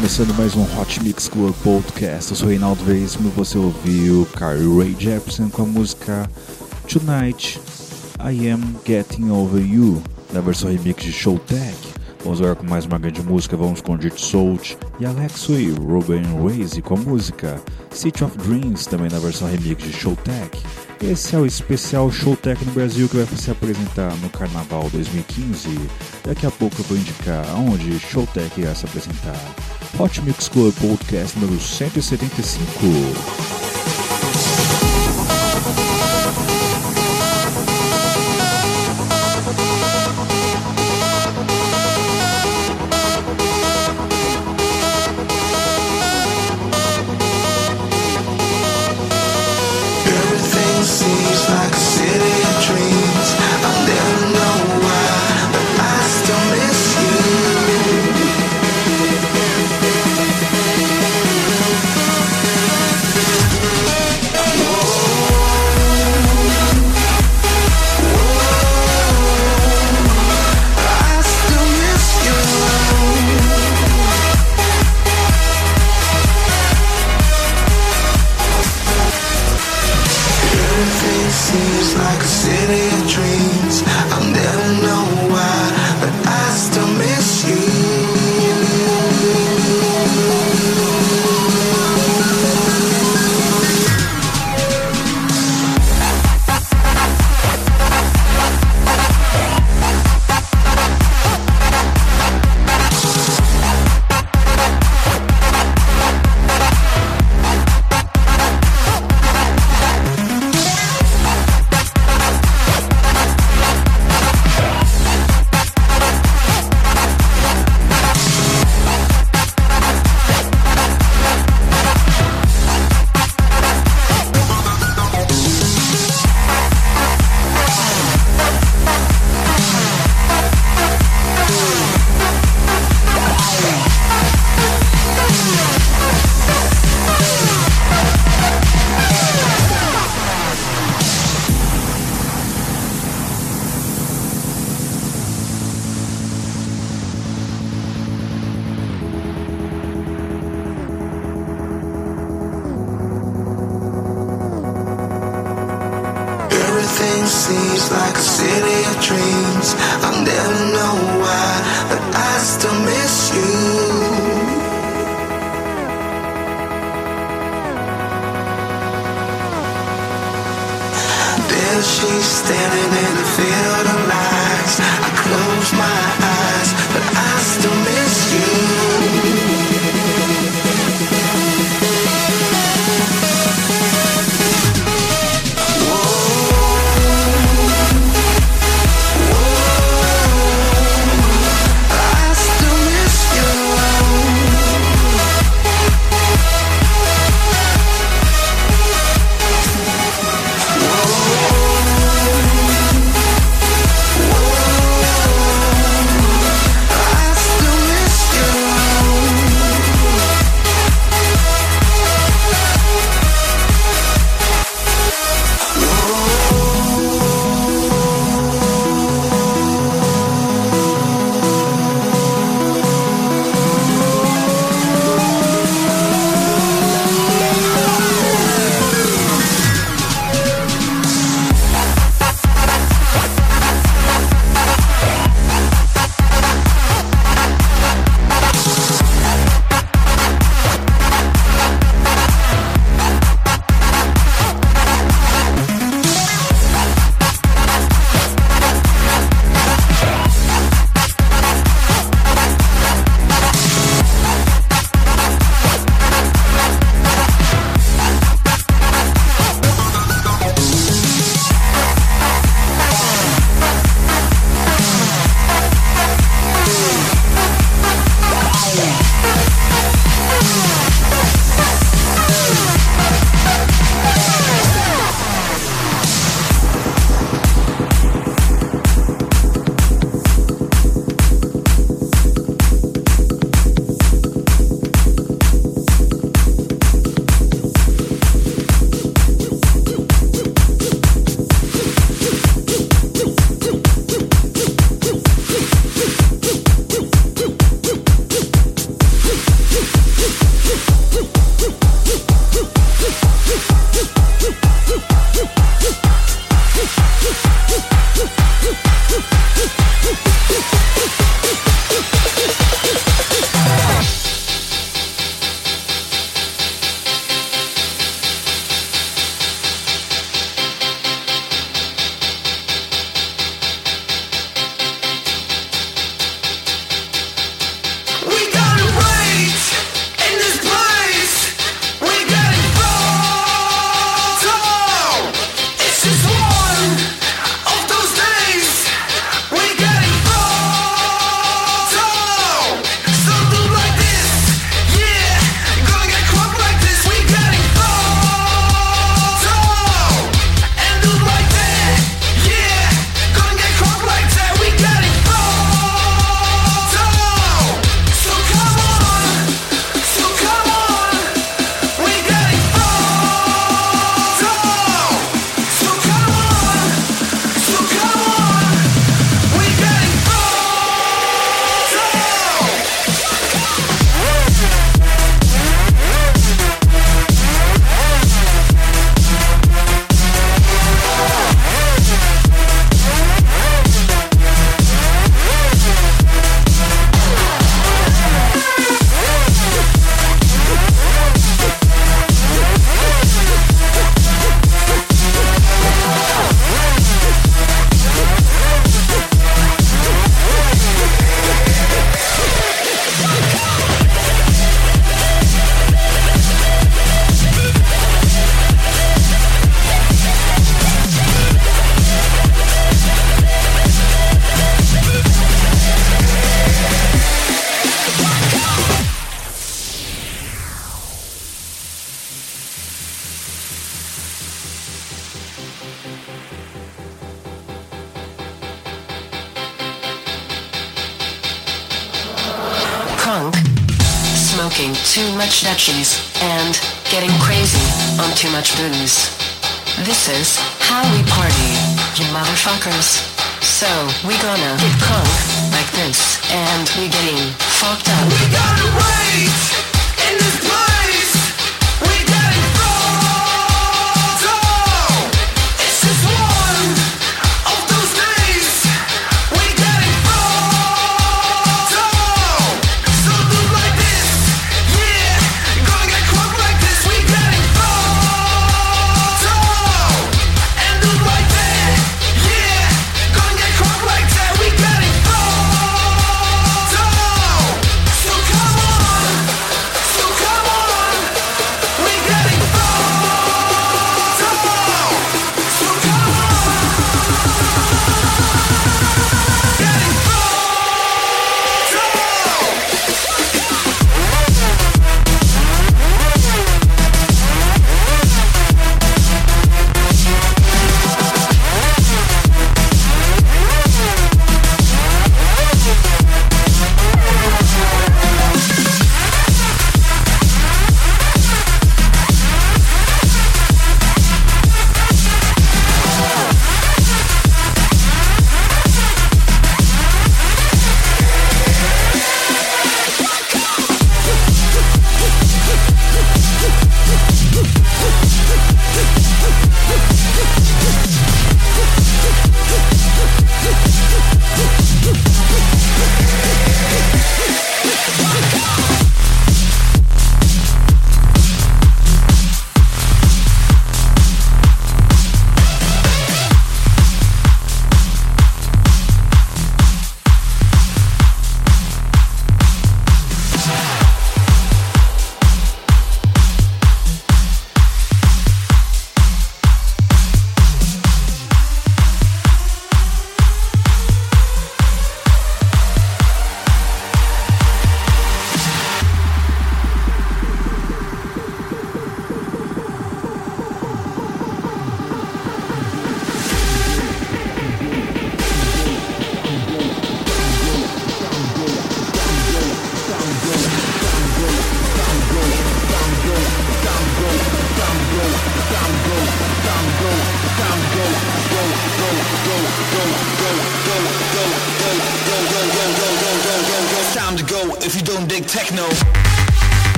Começando mais um Hot Mix Club Podcast. Eu sou Reinaldo Veríssimo e você ouviu Carly Ray Jepsen com a música Tonight I Am Getting Over You, na versão remix de Showtech. Vamos agora com mais uma grande música, vamos com Dirt Soult e Alexo e Ruben Raze com a música City of Dreams, também na versão remix de Showtech. Esse é o especial Showtech no Brasil que vai se apresentar no Carnaval 2015. Daqui a pouco eu vou indicar aonde Showtech irá se apresentar. Hot Mix Club Podcast número 175.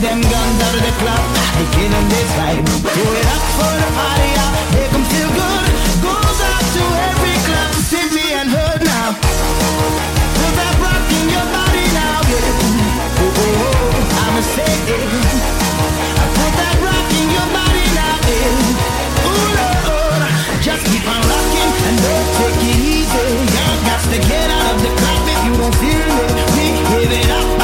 them guns out of the club. They killing this vibe. Do it up for the party up. Here feel good. Goes out to every club, city and heard now. Feel that rock in your body now. Yeah. Oh, oh, oh. I'ma say it. I put that rock in your body now. Yeah. Lord. Just keep on rocking and don't take it easy. You got to get out of the club if you don't feel it. We give it up.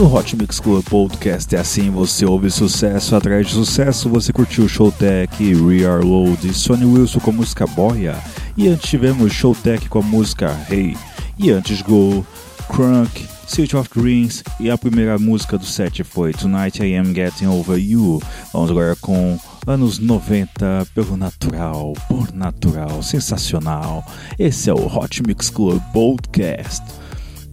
No Hot Mix Club Podcast é assim, você ouve sucesso atrás de sucesso, você curtiu Showtech, We Are Load, Sonny Wilson com a música Boia, e antes tivemos Showtech com a música Hey, e antes Go, Crunk, City of Dreams, e a primeira música do set foi Tonight I Am Getting Over You. Vamos agora com anos 90 pelo natural, por natural, sensacional. Esse é o Hot Mix Club Podcast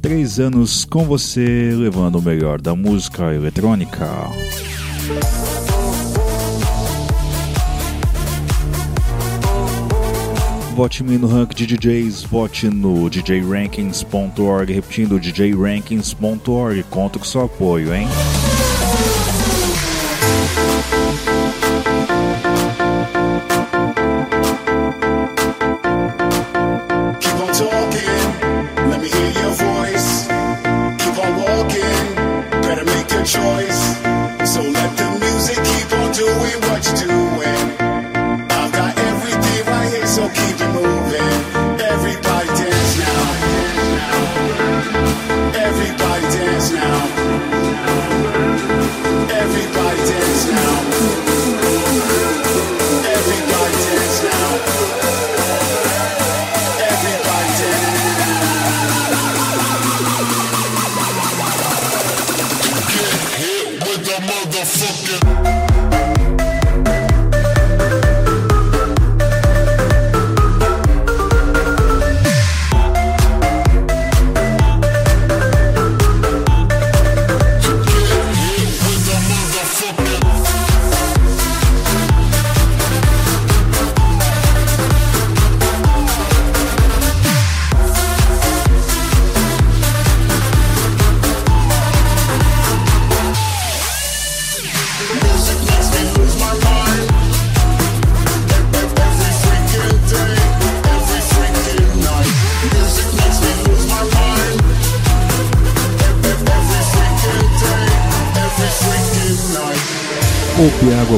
três anos com você, levando o melhor da música eletrônica. Vote-me no rank de DJs, vote no djrankings.org, repetindo djrankings.org, conto com seu apoio, hein?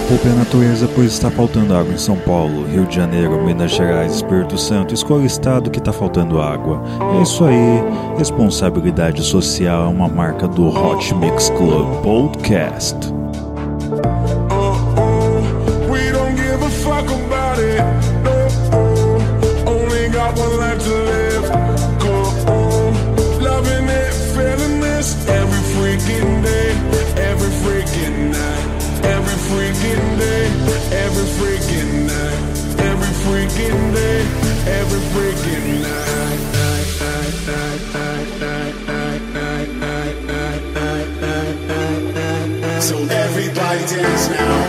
Água, poupe a natureza, pois está faltando água em São Paulo, Rio de Janeiro, Minas Gerais, Espírito Santo. Escolha o estado que está faltando água. É isso aí. Responsabilidade social é uma marca do Hot Mix Club Podcast. it is now.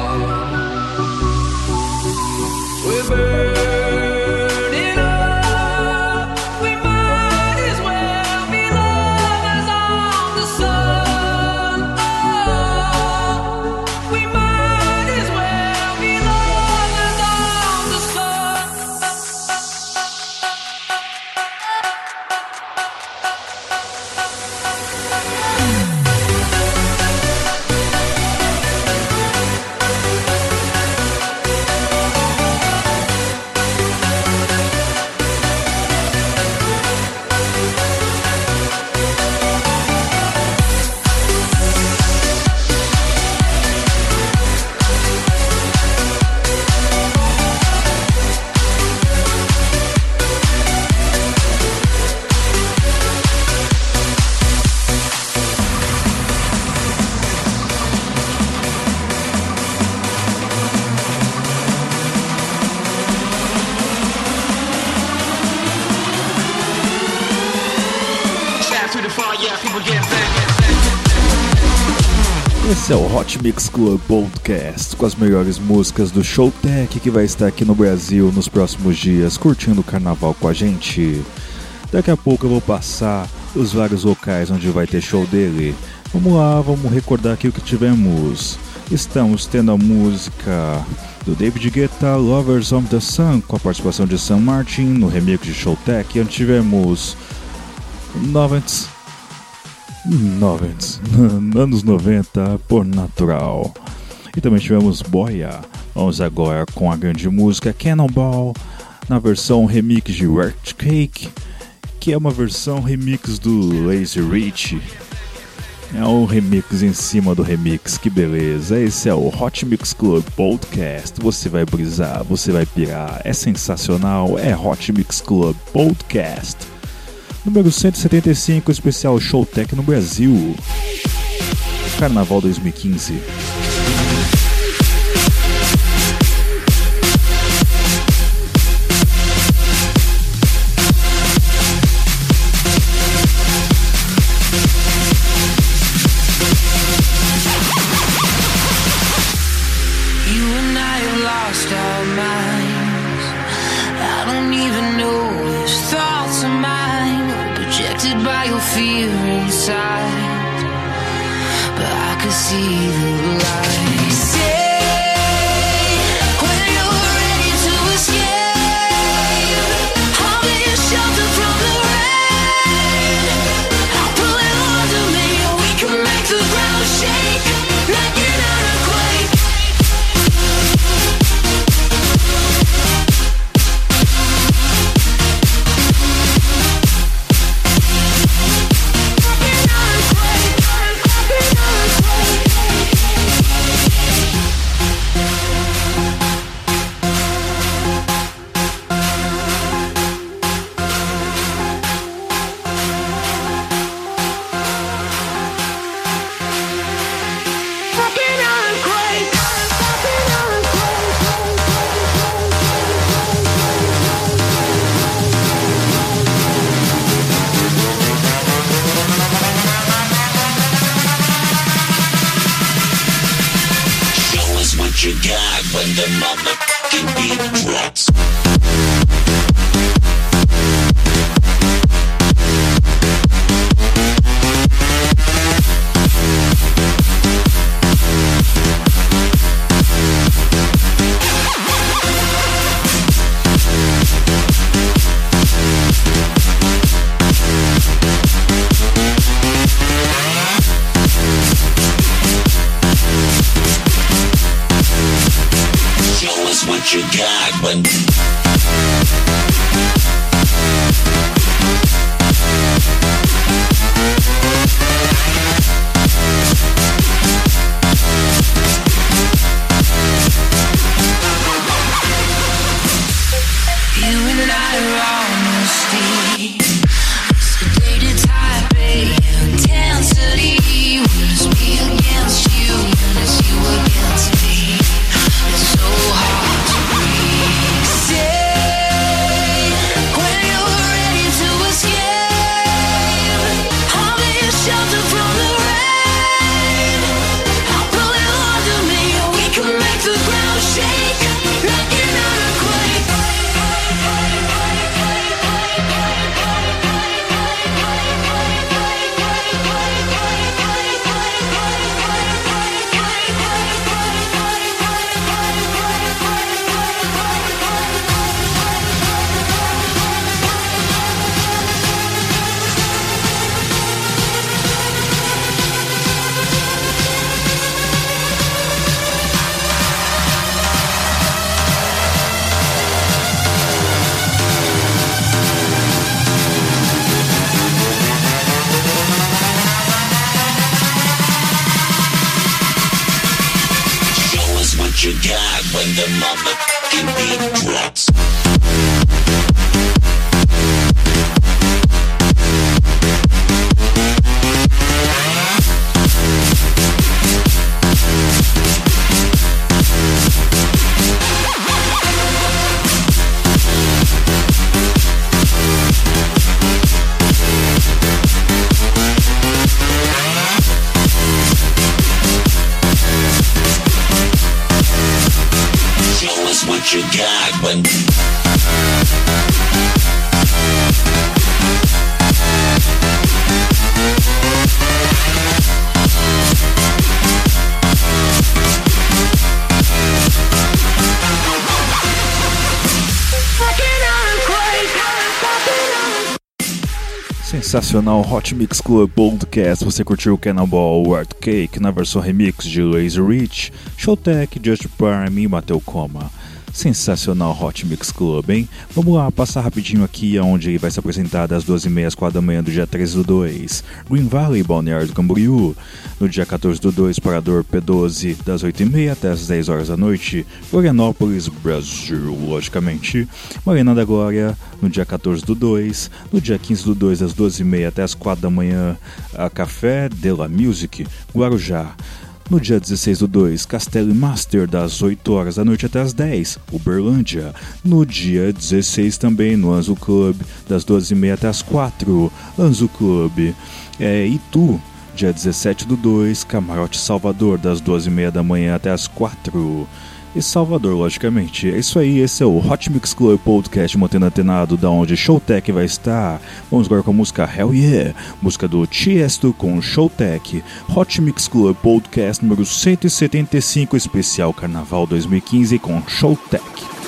say. Esse é o Hot Mix Club Podcast com as melhores músicas do Showtech que vai estar aqui no Brasil nos próximos dias, curtindo o carnaval com a gente. Daqui a pouco eu vou passar os vários locais onde vai ter show dele. Vamos lá, vamos recordar aqui o que tivemos. Estamos tendo a música do David Guetta, Lovers of the Sun, com a participação de Sam Martin no remix de Showtech. E onde tivemos Novents. 90, anos 90 por natural. E também tivemos Boia. Vamos agora com a grande música Cannonball, na versão remix de Wrecked Cake, que é uma versão remix do Lazy Rich. É um remix em cima do remix, que beleza! Esse é o Hot Mix Club Podcast. Você vai brisar, você vai pirar, é sensacional, é Hot Mix Club Podcast. Número 175, especial Showtech no Brasil. Carnaval 2015. Sensacional Hot Mix Club Podcast. Você curtiu Cannonball Art Cake na versão remix de Lazy Rich, Showtech, Just Prime e Mateu Coma. Sensacional Hot Mix Club, hein? Vamos lá, passar rapidinho aqui aonde ele vai se apresentar das 12h30 às 4 da manhã do dia 13 do 2. Green Valley, Balneário do Camboriú. No dia 14 do 2, Parador P12, das 8h30 até as 10 horas da noite. Florianópolis, Brasil, logicamente. Marina da Glória, no dia 14 do 2. No dia 15 do 2, das 12h30 até as 4 da manhã, a Café de la Music, Guarujá. No dia 16 do 2, Castelo Master, das 8 horas da noite até as 10, Uberlândia. No dia 16 também, no Anzo Club, das 12h30 até as 4, Anzo Club. É, Itu, dia 17 do 2, Camarote Salvador, das 12h30 da manhã até as 4 e Salvador, logicamente. É isso aí, esse é o Hot Mix Club Podcast mantendo antenado da onde Showtech vai estar. Vamos agora com a música Hell Yeah, música do Tiesto com Showtech. Hot Mix Club Podcast número 175, especial Carnaval 2015 com Showtech.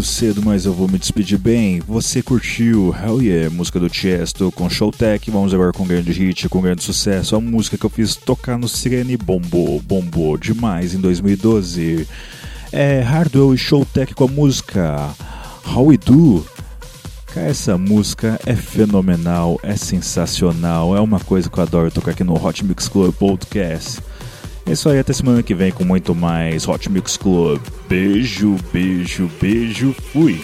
Do cedo, mas eu vou me despedir bem. Você curtiu Hell Yeah, música do Tiesto com Showtech. Vamos agora com grande hit, com grande sucesso. A música que eu fiz tocar no Sirene bombou, bombou demais em 2012. É Hardwell e Showtech com a música How We Do. Cara, essa música é fenomenal, é sensacional, é uma coisa que eu adoro tocar aqui no Hot Mix Club Podcast. É isso aí, até semana que vem com muito mais Hot Mix Club. Beijo, beijo, beijo, fui!